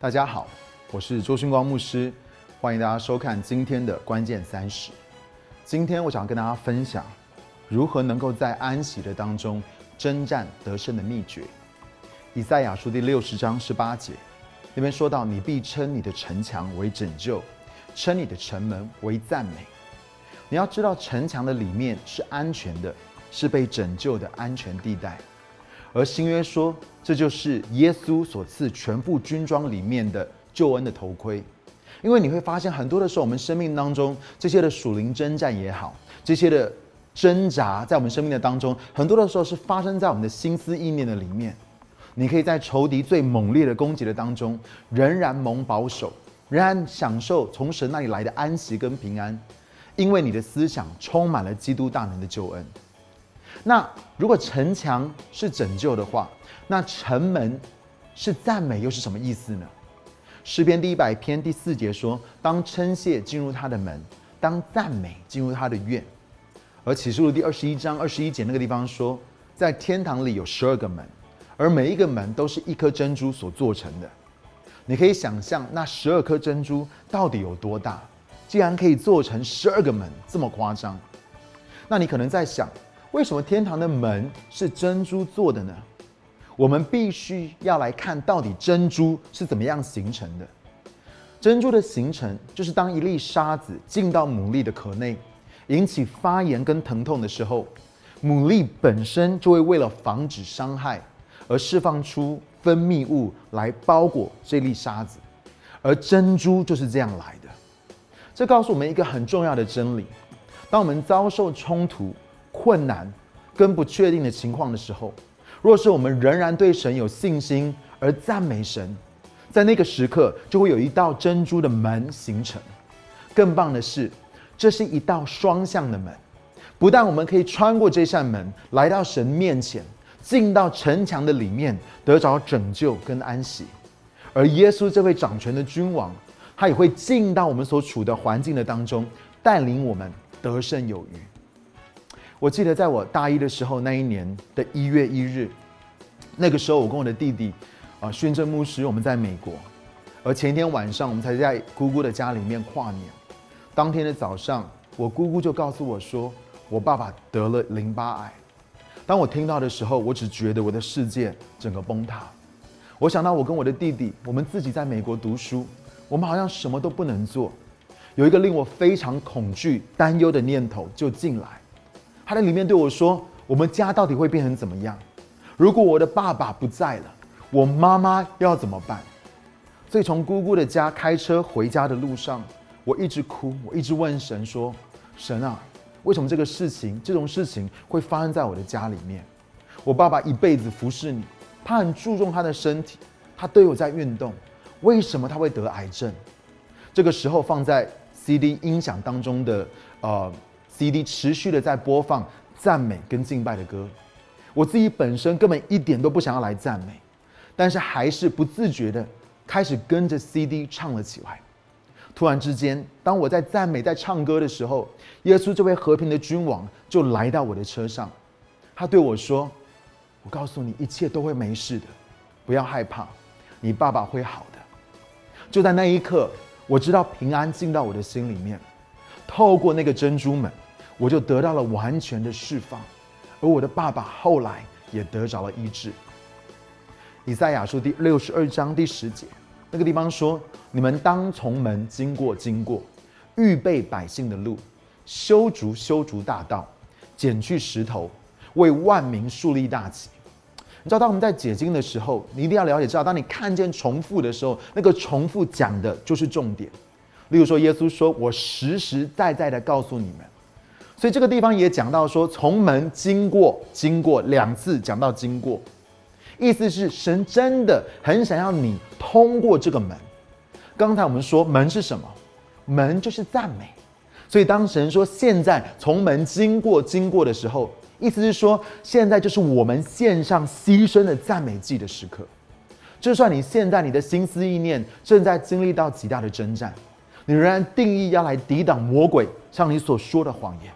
大家好，我是周勋光牧师，欢迎大家收看今天的关键三十。今天我想跟大家分享如何能够在安息的当中征战得胜的秘诀。以赛亚书第六十章十八节，那边说到：“你必称你的城墙为拯救，称你的城门为赞美。”你要知道，城墙的里面是安全的，是被拯救的安全地带。而新约说，这就是耶稣所赐全副军装里面的救恩的头盔。因为你会发现，很多的时候，我们生命当中这些的属灵征战也好，这些的挣扎，在我们生命的当中，很多的时候是发生在我们的心思意念的里面。你可以在仇敌最猛烈的攻击的当中，仍然蒙保守，仍然享受从神那里来的安息跟平安，因为你的思想充满了基督大能的救恩。那如果城墙是拯救的话，那城门是赞美又是什么意思呢？诗篇第一百篇第四节说：“当称谢进入他的门，当赞美进入他的院。”而启示录第二十一章二十一节那个地方说：“在天堂里有十二个门，而每一个门都是一颗珍珠所做成的。”你可以想象那十二颗珍珠到底有多大？竟然可以做成十二个门，这么夸张？那你可能在想。为什么天堂的门是珍珠做的呢？我们必须要来看到底珍珠是怎么样形成的。珍珠的形成就是当一粒沙子进到牡蛎的壳内，引起发炎跟疼痛的时候，牡蛎本身就会为了防止伤害而释放出分泌物来包裹这粒沙子，而珍珠就是这样来的。这告诉我们一个很重要的真理：当我们遭受冲突。困难跟不确定的情况的时候，若是我们仍然对神有信心而赞美神，在那个时刻就会有一道珍珠的门形成。更棒的是，这是一道双向的门，不但我们可以穿过这扇门来到神面前，进到城墙的里面得着拯救跟安息，而耶稣这位掌权的君王，他也会进到我们所处的环境的当中，带领我们得胜有余。我记得在我大一的时候，那一年的一月一日，那个时候我跟我的弟弟，啊，宣正牧师，我们在美国，而前一天晚上我们才在姑姑的家里面跨年。当天的早上，我姑姑就告诉我说，我爸爸得了淋巴癌。当我听到的时候，我只觉得我的世界整个崩塌。我想到我跟我的弟弟，我们自己在美国读书，我们好像什么都不能做。有一个令我非常恐惧、担忧的念头就进来。他在里面对我说：“我们家到底会变成怎么样？如果我的爸爸不在了，我妈妈要怎么办？”所以从姑姑的家开车回家的路上，我一直哭，我一直问神说：“神啊，为什么这个事情，这种事情会发生在我的家里面？我爸爸一辈子服侍你，他很注重他的身体，他都有在运动，为什么他会得癌症？”这个时候放在 CD 音响当中的呃。CD 持续的在播放赞美跟敬拜的歌，我自己本身根本一点都不想要来赞美，但是还是不自觉的开始跟着 CD 唱了起来。突然之间，当我在赞美、在唱歌的时候，耶稣这位和平的君王就来到我的车上，他对我说：“我告诉你，一切都会没事的，不要害怕，你爸爸会好的。”就在那一刻，我知道平安进到我的心里面，透过那个珍珠门。我就得到了完全的释放，而我的爸爸后来也得着了医治。以赛亚书第六十二章第十节，那个地方说：“你们当从门经过，经过，预备百姓的路，修筑修筑大道，剪去石头，为万民树立大旗。”你知道，当我们在解经的时候，你一定要了解，知道当你看见重复的时候，那个重复讲的就是重点。例如说，耶稣说：“我实实在在的告诉你们。”所以这个地方也讲到说，从门经过，经过两次讲到经过，意思是神真的很想要你通过这个门。刚才我们说门是什么？门就是赞美。所以当神说现在从门经过经过的时候，意思是说现在就是我们献上牺牲的赞美祭的时刻。就算你现在你的心思意念正在经历到极大的征战，你仍然定义要来抵挡魔鬼向你所说的谎言。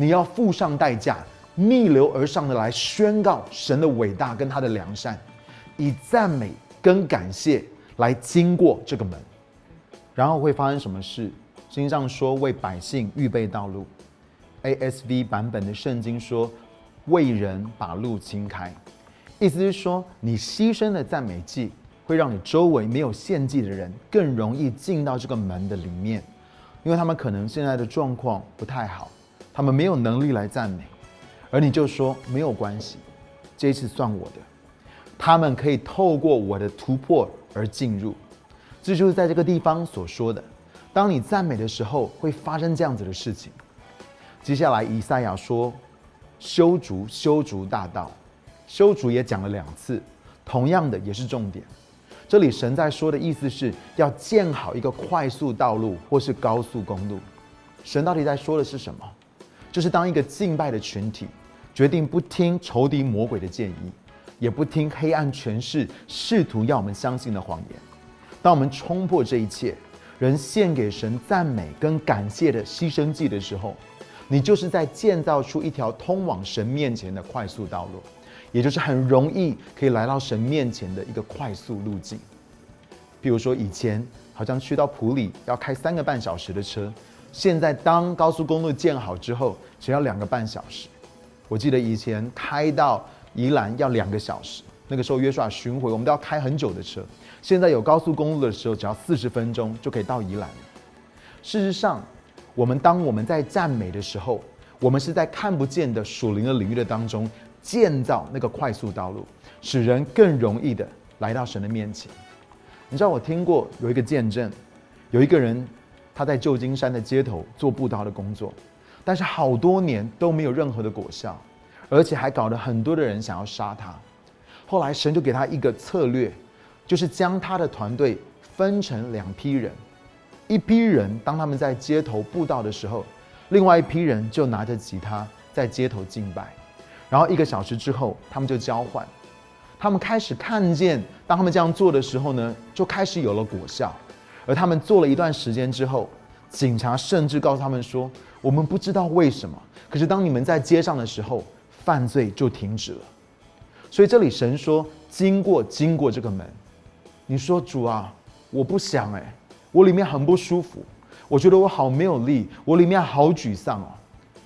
你要付上代价，逆流而上的来宣告神的伟大跟他的良善，以赞美跟感谢来经过这个门，然后会发生什么事？经上说为百姓预备道路。ASV 版本的圣经说为人把路清开，意思是说你牺牲的赞美祭会让你周围没有献祭的人更容易进到这个门的里面，因为他们可能现在的状况不太好，他们没有能力来赞美，而你就说没有关系，这一次算我的，他们可以透过我的突破而进入，这就是在这个地方所说的。当你赞美的时候，会发生这样子的事情。接下来，以赛亚说：“修筑，修筑大道。”修筑也讲了两次，同样的也是重点。这里神在说的意思是要建好一个快速道路或是高速公路。神到底在说的是什么？就是当一个敬拜的群体决定不听仇敌魔鬼的建议，也不听黑暗权势试图要我们相信的谎言，当我们冲破这一切。人献给神赞美跟感谢的牺牲祭的时候，你就是在建造出一条通往神面前的快速道路，也就是很容易可以来到神面前的一个快速路径。比如说以前好像去到普里要开三个半小时的车，现在当高速公路建好之后，只要两个半小时。我记得以前开到宜兰要两个小时。那个时候约书亚巡回，我们都要开很久的车。现在有高速公路的时候，只要四十分钟就可以到宜兰。事实上，我们当我们在赞美的时候，我们是在看不见的属灵的领域的当中建造那个快速道路，使人更容易的来到神的面前。你知道我听过有一个见证，有一个人他在旧金山的街头做布道的工作，但是好多年都没有任何的果效，而且还搞得很多的人想要杀他。后来神就给他一个策略，就是将他的团队分成两批人，一批人当他们在街头布道的时候，另外一批人就拿着吉他在街头敬拜，然后一个小时之后他们就交换，他们开始看见，当他们这样做的时候呢，就开始有了果效，而他们做了一段时间之后，警察甚至告诉他们说，我们不知道为什么，可是当你们在街上的时候，犯罪就停止了。所以这里神说：“经过经过这个门，你说主啊，我不想哎，我里面很不舒服，我觉得我好没有力，我里面好沮丧哦。”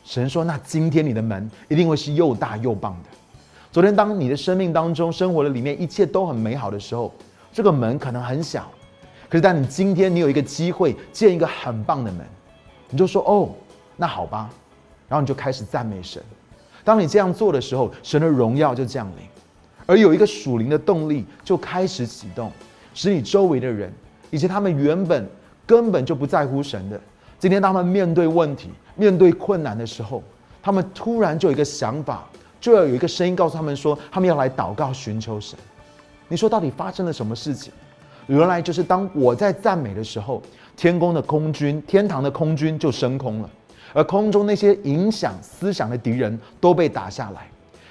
神说：“那今天你的门一定会是又大又棒的。昨天当你的生命当中生活的里面一切都很美好的时候，这个门可能很小，可是当你今天你有一个机会建一个很棒的门，你就说哦，那好吧，然后你就开始赞美神。当你这样做的时候，神的荣耀就降临。”而有一个属灵的动力就开始启动，使你周围的人，以及他们原本根本就不在乎神的，今天他们面对问题、面对困难的时候，他们突然就有一个想法，就要有一个声音告诉他们说，他们要来祷告寻求神。你说到底发生了什么事情？原来就是当我在赞美的时候，天宫的空军、天堂的空军就升空了，而空中那些影响思想的敌人都被打下来。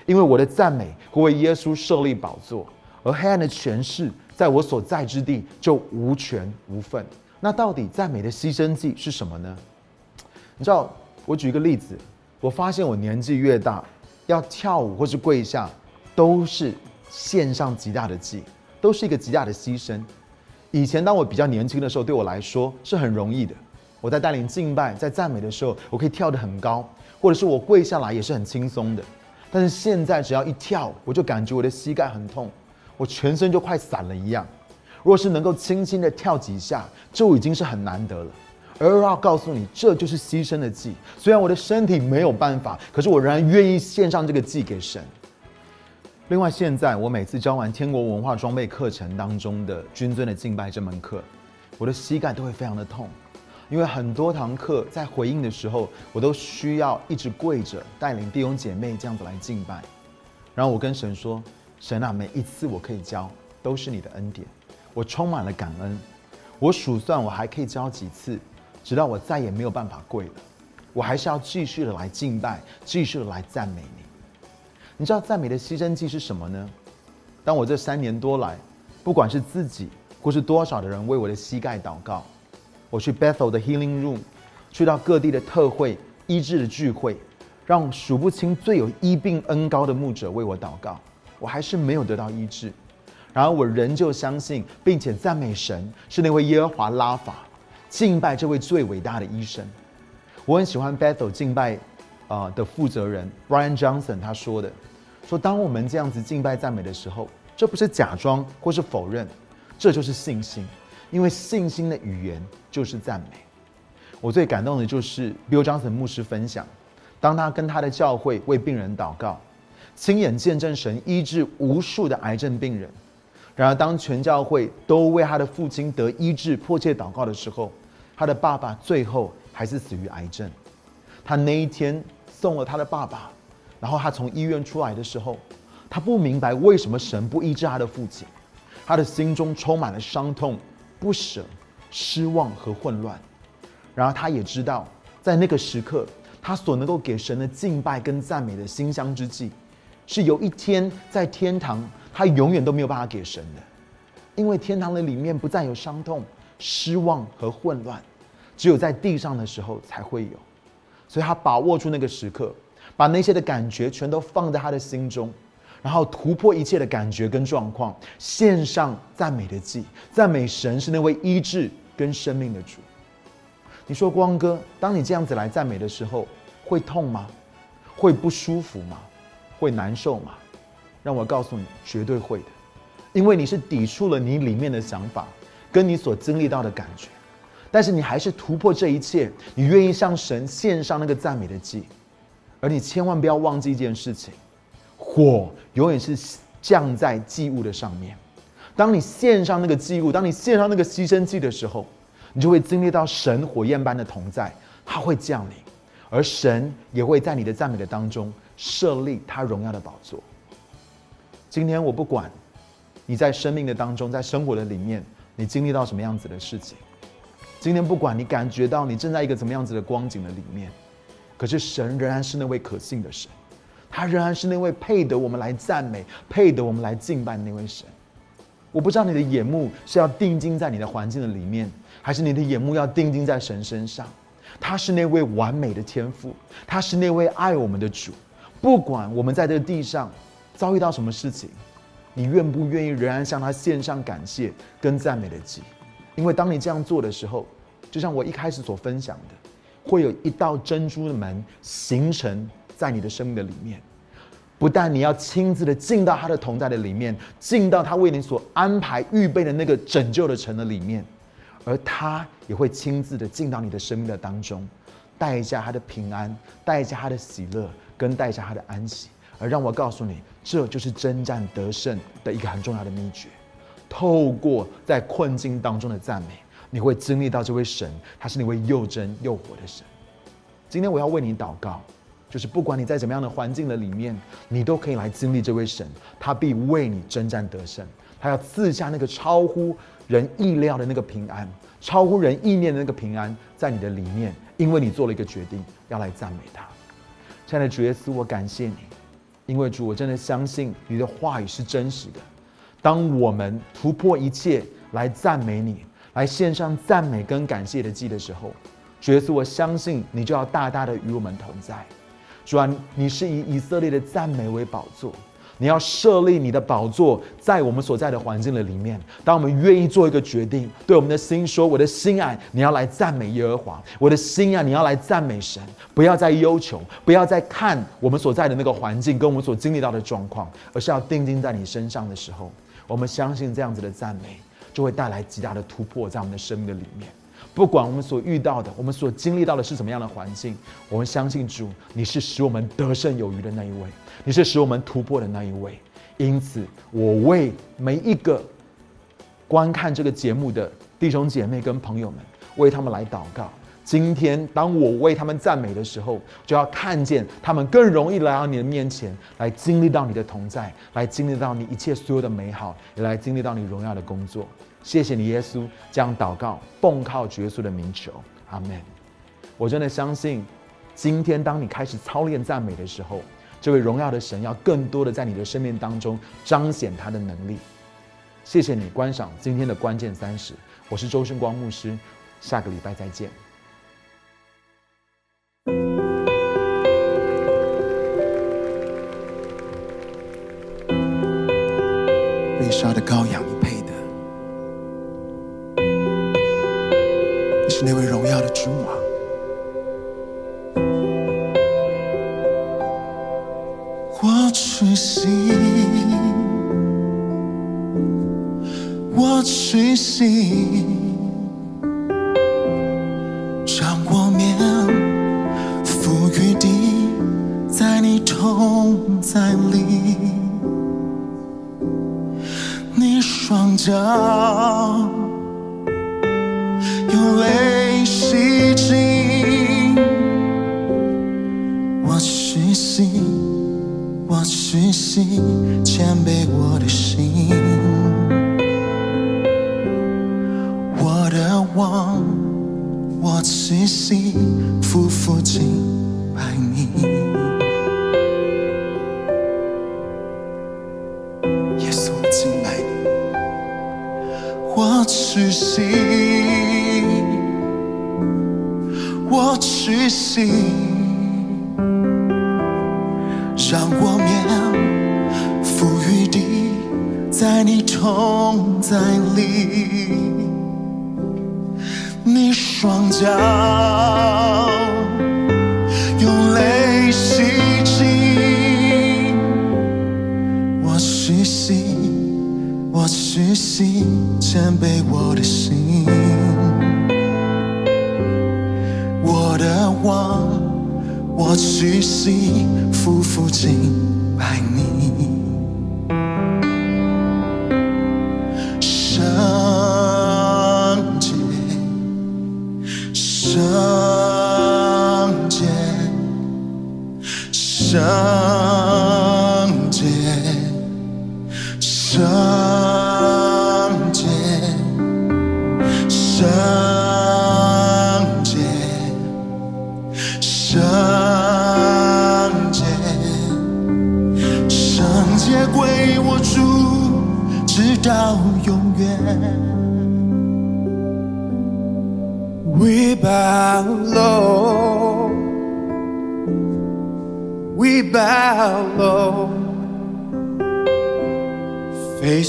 因为我的赞美会为耶稣设立宝座，而黑暗的权势在我所在之地就无权无份。那到底赞美的牺牲祭是什么呢？你知道，我举一个例子，我发现我年纪越大，要跳舞或是跪下，都是献上极大的祭，都是一个极大的牺牲。以前当我比较年轻的时候，对我来说是很容易的。我在带领敬拜、在赞美的时候，我可以跳得很高，或者是我跪下来也是很轻松的。但是现在只要一跳，我就感觉我的膝盖很痛，我全身就快散了一样。如果是能够轻轻的跳几下，就已经是很难得了。而要告诉你，这就是牺牲的祭。虽然我的身体没有办法，可是我仍然愿意献上这个祭给神。另外，现在我每次教完天国文化装备课程当中的君尊的敬拜这门课，我的膝盖都会非常的痛。因为很多堂课在回应的时候，我都需要一直跪着带领弟兄姐妹这样子来敬拜，然后我跟神说：“神啊，每一次我可以教，都是你的恩典，我充满了感恩。我数算我还可以教几次，直到我再也没有办法跪了，我还是要继续的来敬拜，继续的来赞美你。你知道赞美的牺牲祭是什么呢？当我这三年多来，不管是自己或是多少的人为我的膝盖祷告。”我去 Bethel 的 Healing Room，去到各地的特会医治的聚会，让数不清最有医病恩高的牧者为我祷告，我还是没有得到医治。然而我仍旧相信，并且赞美神是那位耶和华拉法，敬拜这位最伟大的医生。我很喜欢 Bethel 敬拜啊的负责人 Brian Johnson 他说的，说当我们这样子敬拜赞美的时候，这不是假装或是否认，这就是信心，因为信心的语言就是赞美。我最感动的就是 Bill Johnson 牧师分享，当他跟他的教会为病人祷告，亲眼见证神医治无数的癌症病人。然而，当全教会都为他的父亲得医治迫切祷告的时候，他的爸爸最后还是死于癌症。他那一天送了他的爸爸，然后他从医院出来的时候，他不明白为什么神不医治他的父亲，他的心中充满了伤痛、不舍、失望和混乱。然而，他也知道，在那个时刻，他所能够给神的敬拜跟赞美的馨香之际，是有一天在天堂。他永远都没有办法给神的，因为天堂的里面不再有伤痛、失望和混乱，只有在地上的时候才会有。所以他把握住那个时刻，把那些的感觉全都放在他的心中，然后突破一切的感觉跟状况，献上赞美的祭，赞美神是那位医治跟生命的主。你说光哥，当你这样子来赞美的时候，会痛吗？会不舒服吗？会难受吗？让我告诉你，绝对会的，因为你是抵触了你里面的想法，跟你所经历到的感觉，但是你还是突破这一切，你愿意向神献上那个赞美的祭，而你千万不要忘记一件事情，火永远是降在祭物的上面。当你献上那个祭物，当你献上那个牺牲祭的时候，你就会经历到神火焰般的同在，它会降临，而神也会在你的赞美的当中设立他荣耀的宝座。今天我不管你在生命的当中，在生活的里面，你经历到什么样子的事情。今天不管你感觉到你正在一个怎么样子的光景的里面，可是神仍然是那位可信的神，他仍然是那位配得我们来赞美、配得我们来敬拜的那位神。我不知道你的眼目是要定睛在你的环境的里面，还是你的眼目要定睛在神身上。他是那位完美的天赋，他是那位爱我们的主。不管我们在这个地上。遭遇到什么事情，你愿不愿意仍然向他献上感谢跟赞美的祭？因为当你这样做的时候，就像我一开始所分享的，会有一道珍珠的门形成在你的生命的里面。不但你要亲自的进到他的同在的里面，进到他为你所安排预备的那个拯救的城的里面，而他也会亲自的进到你的生命的当中，带一下他的平安，带一下他的喜乐，跟带一下他的安息。而让我告诉你，这就是征战得胜的一个很重要的秘诀。透过在困境当中的赞美，你会经历到这位神，他是那位又真又活的神。今天我要为你祷告，就是不管你在怎么样的环境的里面，你都可以来经历这位神，他必为你征战得胜，他要赐下那个超乎人意料的那个平安，超乎人意念的那个平安在你的里面，因为你做了一个决定，要来赞美他。亲爱的主耶稣，我感谢你。因为主，我真的相信你的话语是真实的。当我们突破一切来赞美你，来献上赞美跟感谢的祭的时候，主耶稣，我相信你就要大大的与我们同在。主啊，你是以以色列的赞美为宝座。你要设立你的宝座在我们所在的环境的里面。当我们愿意做一个决定，对我们的心说：“我的心啊，你要来赞美耶和华；我的心啊，你要来赞美神。不要再忧愁，不要再看我们所在的那个环境跟我们所经历到的状况，而是要定睛在你身上的时候，我们相信这样子的赞美就会带来极大的突破在我们的生命的里面。不管我们所遇到的，我们所经历到的是怎么样的环境，我们相信主，你是使我们得胜有余的那一位。”你是使我们突破的那一位，因此我为每一个观看这个节目的弟兄姐妹跟朋友们，为他们来祷告。今天当我为他们赞美的时候，就要看见他们更容易来到你的面前，来经历到你的同在，来经历到你一切所有的美好，也来经历到你荣耀的工作。谢谢你，耶稣，这样祷告，奉靠耶稣的名求，阿门。我真的相信，今天当你开始操练赞美的时候。这位荣耀的神要更多的在你的生命当中彰显他的能力。谢谢你观赏今天的关键三十，我是周生光牧师，下个礼拜再见。杀的羔羊，你配的。你是那位荣耀的君王。我屈膝，我屈膝，双脚用泪心。让我面伏于地，在你同在里，你双脚用泪洗净。我虚心，我虚心，谦卑我的心，我屈膝，匍匐敬拜你，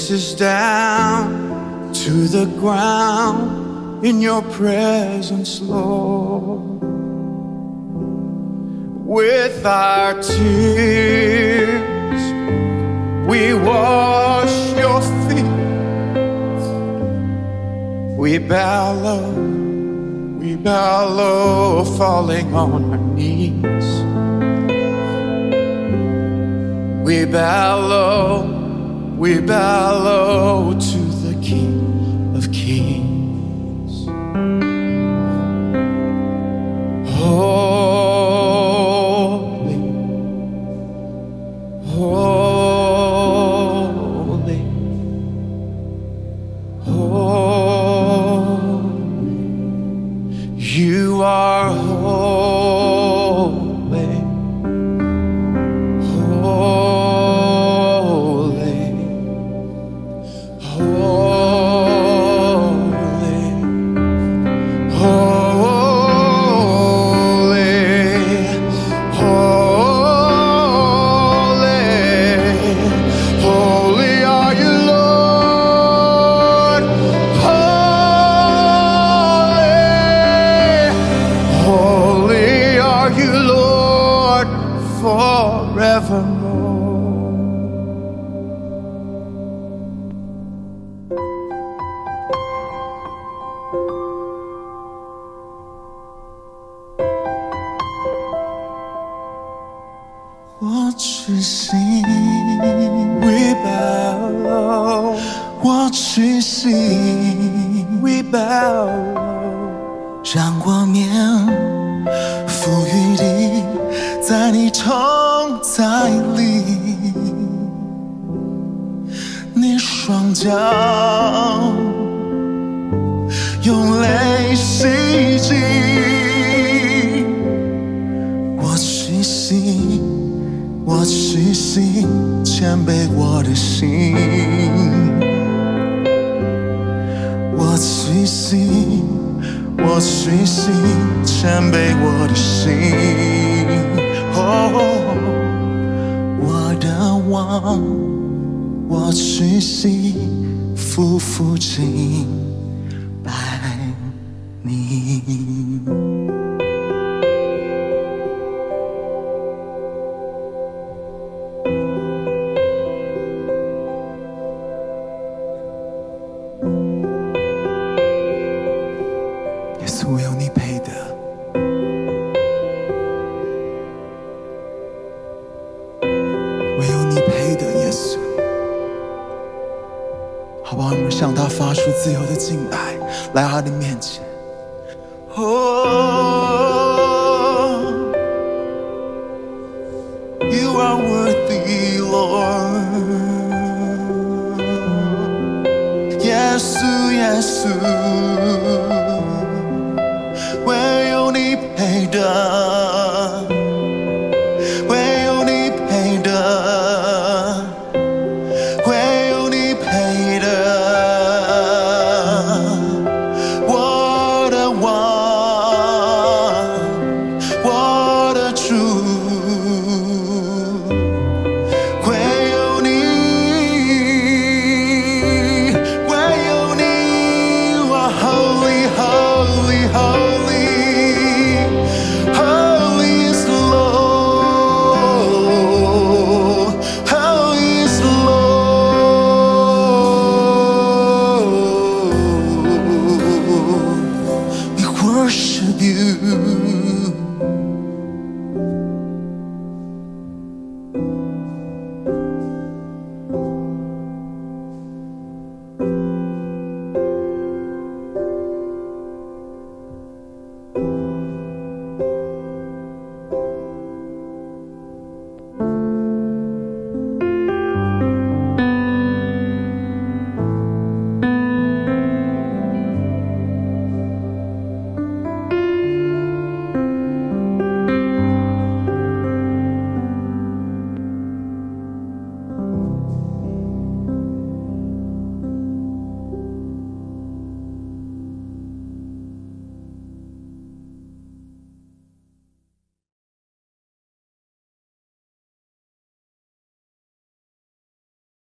faces down to the ground in your presence, Lord. With our tears we wash your feet. We bow low, we bow low, falling on our knees. We bow low, we bow to the King of Kings. Holy, What 卑我的心，我细 can be 卑我的心哦，我的王，我细 What 拜你 thank you? 向他发出自由的敬拜来阿离面前。